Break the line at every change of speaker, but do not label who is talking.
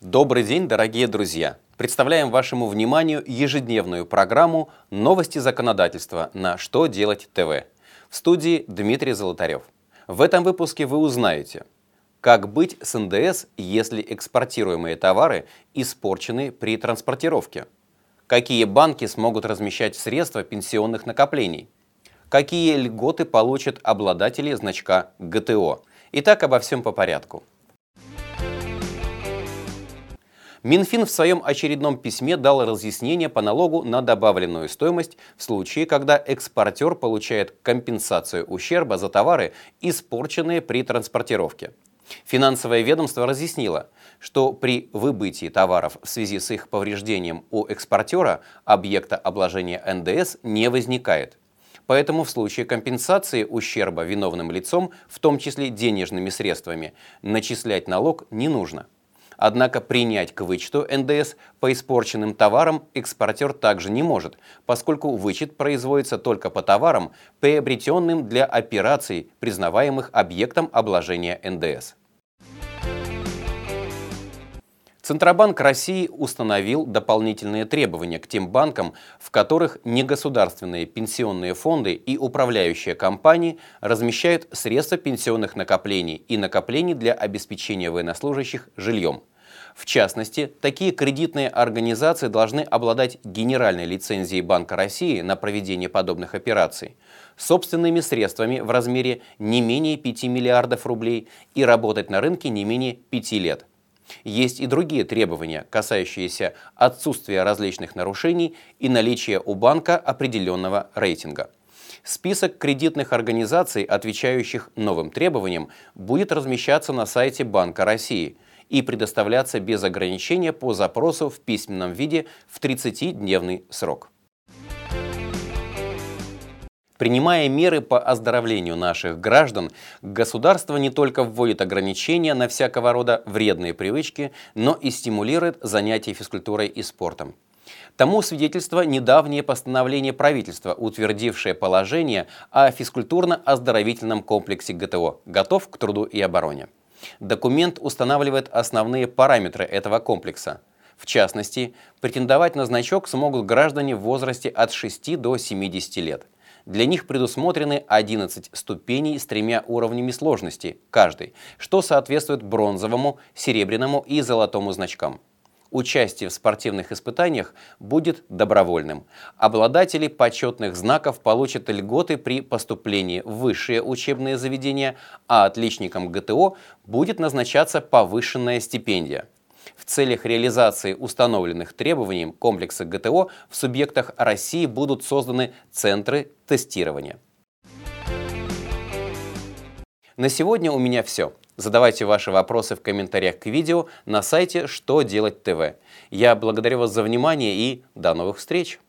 Добрый день, дорогие друзья! Представляем вашему вниманию ежедневную программу «Новости законодательства» на «Что делать ТВ». В студии Дмитрий Золотарев. В этом выпуске вы узнаете, как быть с НДС, если экспортируемые товары испорчены при транспортировке? Какие банки смогут размещать средства пенсионных накоплений? Какие льготы получат обладатели значка ГТО? Итак, обо всем по порядку. Минфин в своем очередном письме дал разъяснение по налогу на добавленную стоимость в случае, когда экспортер получает компенсацию ущерба за товары, испорченные при транспортировке. Финансовое ведомство разъяснило, что при выбытии товаров в связи с их повреждением у экспортера объекта обложения НДС не возникает. Поэтому в случае компенсации ущерба виновным лицом, в том числе денежными средствами, начислять налог не нужно. Однако принять к вычету НДС по испорченным товарам экспортер также не может, поскольку вычет производится только по товарам, приобретенным для операций, признаваемых объектом обложения НДС. Центробанк России установил дополнительные требования к тем банкам, в которых негосударственные пенсионные фонды и управляющие компании размещают средства пенсионных накоплений и накоплений для обеспечения военнослужащих жильем. В частности, такие кредитные организации должны обладать генеральной лицензией Банка России на проведение подобных операций, собственными средствами в размере не менее 5 миллиардов рублей и работать на рынке не менее 5 лет. Есть и другие требования, касающиеся отсутствия различных нарушений и наличия у банка определенного рейтинга. Список кредитных организаций, отвечающих новым требованиям, будет размещаться на сайте Банка России – и предоставляться без ограничения по запросу в письменном виде в 30-дневный срок. Принимая меры по оздоровлению наших граждан, государство не только вводит ограничения на всякого рода вредные привычки, но и стимулирует занятия физкультурой и спортом. Тому свидетельство недавнее постановление правительства, утвердившее положение о физкультурно-оздоровительном комплексе ГТО «Готов к труду и обороне». Документ устанавливает основные параметры этого комплекса. В частности, претендовать на значок смогут граждане в возрасте от 6 до 70 лет. Для них предусмотрены 11 ступеней с тремя уровнями сложности, каждый, что соответствует бронзовому, серебряному и золотому значкам. Участие в спортивных испытаниях будет добровольным. Обладатели почетных знаков получат льготы при поступлении в высшие учебные заведения, а отличникам ГТО будет назначаться повышенная стипендия. В целях реализации установленных требований комплекса ГТО в субъектах России будут созданы центры тестирования. На сегодня у меня все. Задавайте ваши вопросы в комментариях к видео на сайте «Что делать ТВ». Я благодарю вас за внимание и до новых встреч!